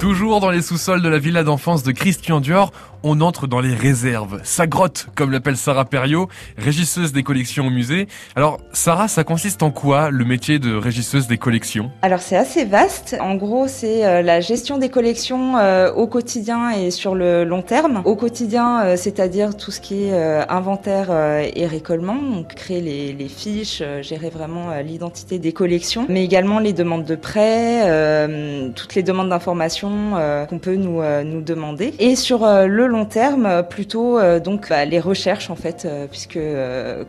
Toujours dans les sous-sols de la villa d'enfance de Christian Dior, on entre dans les réserves. Sa grotte, comme l'appelle Sarah Perriot, régisseuse des collections au musée. Alors, Sarah, ça consiste en quoi le métier de régisseuse des collections? Alors, c'est assez vaste. En gros, c'est euh, la gestion des collections euh, au quotidien et sur le long terme. Au quotidien, euh, c'est-à-dire tout ce qui est inventaire et récollement, donc créer les, les fiches, gérer vraiment l'identité des collections, mais également les demandes de prêts, toutes les demandes d'informations qu'on peut nous, nous demander. Et sur le long terme, euh, plutôt euh, donc bah, les recherches en fait, euh, puisque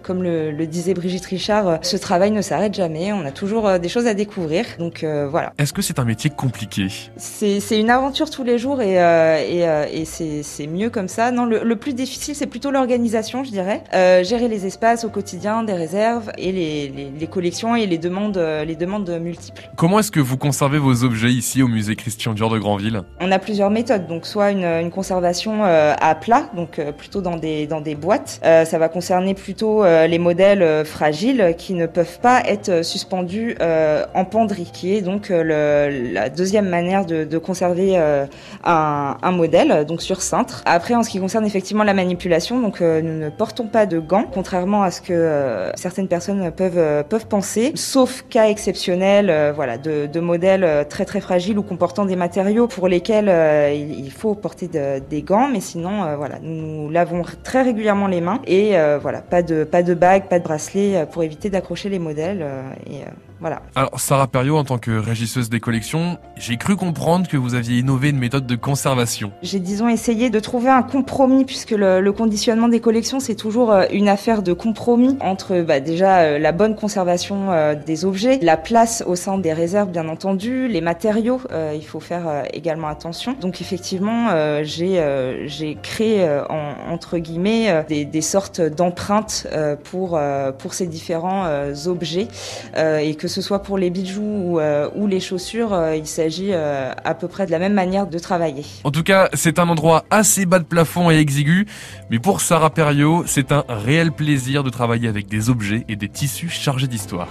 comme le, disait Brigitte Richard, ce travail ne s'arrête jamais. On a toujours des choses à découvrir. Donc voilà. Est-ce que c'est un métier compliqué? C'est une aventure tous les jours et, et, et c'est mieux comme ça. Non, le, plus difficile c'est plutôt l'organisation, je dirais. gérer les espaces au quotidien, des réserves et les, les, collections et les demandes, les demandes multiples. Comment est-ce que vous conservez vos objets ici au musée Christian Dior de On a plusieurs méthodes. Donc soit une, conservation euh, à plat, donc euh, plutôt dans des boîtes. Euh, ça va concerner plutôt les modèles fragiles qui ne peuvent pas être suspendus en penderie, qui est donc la deuxième manière de, conserver un, modèle, donc sur cintre. Après, en ce qui concerne effectivement la manipulation, donc nous ne portons pas de gants, contrairement à ce que certaines personnes peuvent penser, sauf cas exceptionnels, voilà, de, de, modèles très très fragiles ou comportant des matériaux pour lesquels il, faut porter de, des gants, mais sinon, euh, voilà, nous, lavons très régulièrement les mains et euh, voilà, pas de pas de bague, pas de bracelet euh, pour éviter d'accrocher les modèles voilà. Alors Sarah Perriot, en tant que régisseuse des collections, j'ai cru comprendre que vous aviez innové une méthode de conservation. J'ai disons essayé de trouver un compromis puisque le, conditionnement des collections c'est toujours une affaire de compromis entre bah, déjà la bonne conservation des objets, la place au sein des réserves bien entendu, les matériaux, il faut faire également attention. Donc effectivement, j'ai j'ai créé euh, entre guillemets euh, des, sortes d'empreintes euh, pour pour ces différents objets et que ce soit pour les bijoux ou, les chaussures, il s'agit à peu près de la même manière de travailler. En tout cas, c'est un endroit assez bas de plafond et exigu, mais pour Sarah Perriot, c'est un réel plaisir de travailler avec des objets et des tissus chargés d'histoire.